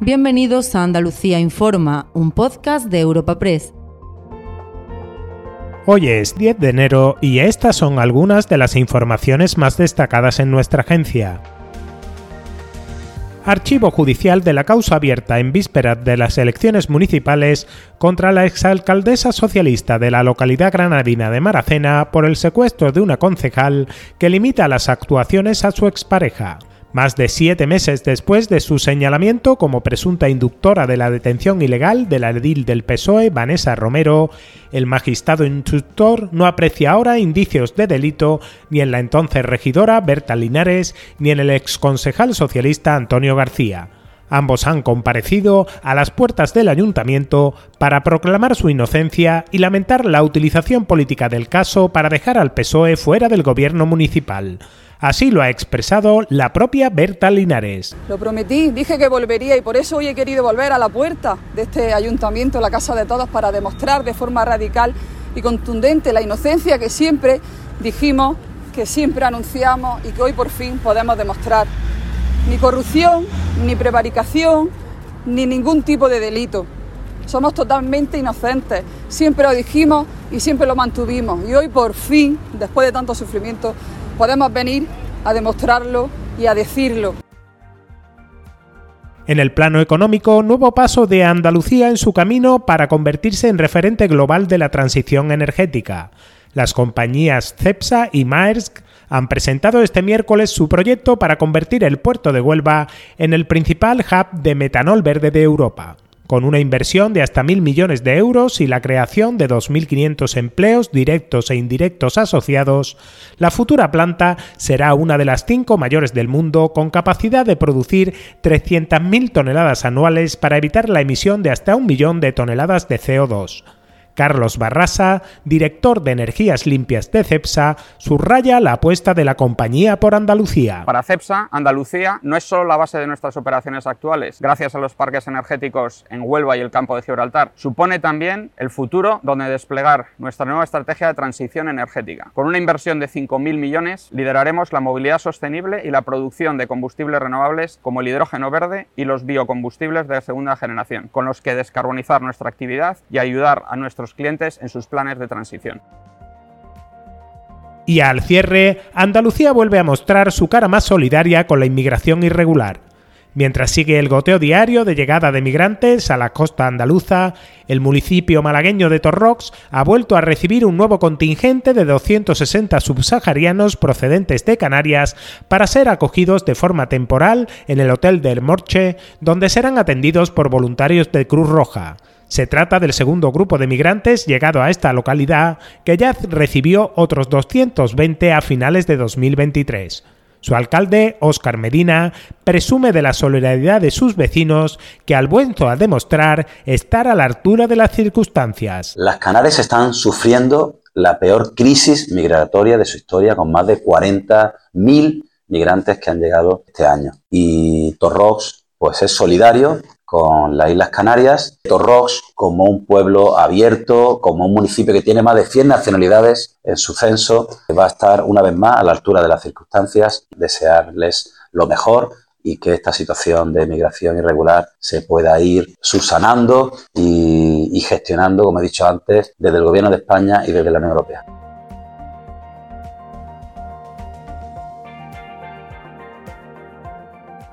Bienvenidos a Andalucía Informa, un podcast de Europa Press. Hoy es 10 de enero y estas son algunas de las informaciones más destacadas en nuestra agencia. Archivo judicial de la causa abierta en vísperas de las elecciones municipales contra la exalcaldesa socialista de la localidad granadina de Maracena por el secuestro de una concejal que limita las actuaciones a su expareja. Más de siete meses después de su señalamiento como presunta inductora de la detención ilegal de la edil del PSOE, Vanessa Romero, el magistrado instructor no aprecia ahora indicios de delito ni en la entonces regidora Berta Linares ni en el exconcejal socialista Antonio García. Ambos han comparecido a las puertas del ayuntamiento para proclamar su inocencia y lamentar la utilización política del caso para dejar al PSOE fuera del gobierno municipal. Así lo ha expresado la propia Berta Linares. Lo prometí, dije que volvería y por eso hoy he querido volver a la puerta de este ayuntamiento, la Casa de Todos, para demostrar de forma radical y contundente la inocencia que siempre dijimos, que siempre anunciamos y que hoy por fin podemos demostrar. Ni corrupción, ni prevaricación, ni ningún tipo de delito. Somos totalmente inocentes. Siempre lo dijimos y siempre lo mantuvimos. Y hoy por fin, después de tanto sufrimiento, podemos venir a demostrarlo y a decirlo. En el plano económico, nuevo paso de Andalucía en su camino para convertirse en referente global de la transición energética. Las compañías Cepsa y Maersk han presentado este miércoles su proyecto para convertir el puerto de Huelva en el principal hub de metanol verde de Europa con una inversión de hasta mil millones de euros y la creación de 2.500 empleos directos e indirectos asociados, la futura planta será una de las cinco mayores del mundo con capacidad de producir 300.000 toneladas anuales para evitar la emisión de hasta un millón de toneladas de CO2. Carlos Barrasa, director de Energías Limpias de CEPSA, subraya la apuesta de la compañía por Andalucía. Para CEPSA, Andalucía no es solo la base de nuestras operaciones actuales, gracias a los parques energéticos en Huelva y el campo de Gibraltar, supone también el futuro donde desplegar nuestra nueva estrategia de transición energética. Con una inversión de 5.000 millones, lideraremos la movilidad sostenible y la producción de combustibles renovables como el hidrógeno verde y los biocombustibles de segunda generación, con los que descarbonizar nuestra actividad y ayudar a nuestros clientes en sus planes de transición. Y al cierre, Andalucía vuelve a mostrar su cara más solidaria con la inmigración irregular. Mientras sigue el goteo diario de llegada de migrantes a la costa andaluza, el municipio malagueño de Torrox ha vuelto a recibir un nuevo contingente de 260 subsaharianos procedentes de Canarias para ser acogidos de forma temporal en el Hotel del Morche, donde serán atendidos por voluntarios de Cruz Roja. Se trata del segundo grupo de migrantes llegado a esta localidad, que ya recibió otros 220 a finales de 2023. Su alcalde, Óscar Medina, presume de la solidaridad de sus vecinos que al vuelto a demostrar estar a la altura de las circunstancias. Las Canarias están sufriendo la peor crisis migratoria de su historia con más de 40.000 migrantes que han llegado este año. Y Torrox pues es solidario con las Islas Canarias, Torrox como un pueblo abierto, como un municipio que tiene más de 100 nacionalidades en su censo, va a estar una vez más a la altura de las circunstancias, desearles lo mejor y que esta situación de migración irregular se pueda ir subsanando y, y gestionando, como he dicho antes, desde el Gobierno de España y desde la Unión Europea.